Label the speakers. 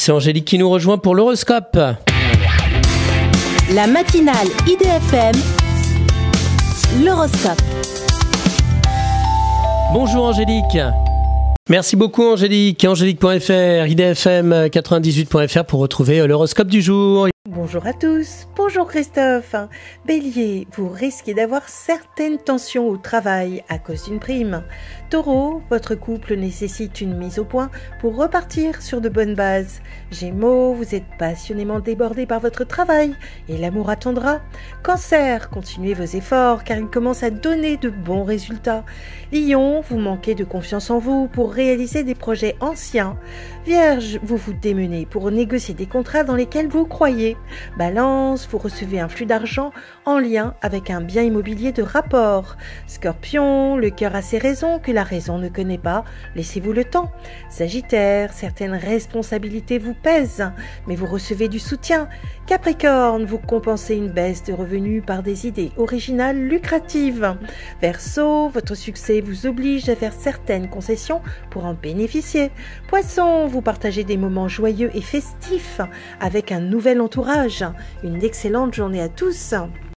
Speaker 1: C'est Angélique qui nous rejoint pour l'horoscope.
Speaker 2: La matinale IDFM, l'horoscope.
Speaker 1: Bonjour Angélique. Merci beaucoup Angélique. Angélique.fr, idfm98.fr pour retrouver l'horoscope du jour.
Speaker 3: Bonjour à tous, bonjour Christophe. Bélier, vous risquez d'avoir certaines tensions au travail à cause d'une prime. Taureau, votre couple nécessite une mise au point pour repartir sur de bonnes bases. Gémeaux, vous êtes passionnément débordé par votre travail et l'amour attendra. Cancer, continuez vos efforts car il commence à donner de bons résultats. Lion, vous manquez de confiance en vous pour réaliser des projets anciens. Vierge, vous vous démenez pour négocier des contrats dans lesquels vous croyez. Balance, vous recevez un flux d'argent en lien avec un bien immobilier de rapport. Scorpion, le cœur a ses raisons que la raison ne connaît pas. Laissez-vous le temps. Sagittaire, certaines responsabilités vous pèsent, mais vous recevez du soutien. Capricorne, vous compensez une baisse de revenus par des idées originales lucratives. Verseau, votre succès vous oblige à faire certaines concessions pour en bénéficier. Poisson, vous partagez des moments joyeux et festifs avec un nouvel entourage. Une excellente journée à tous.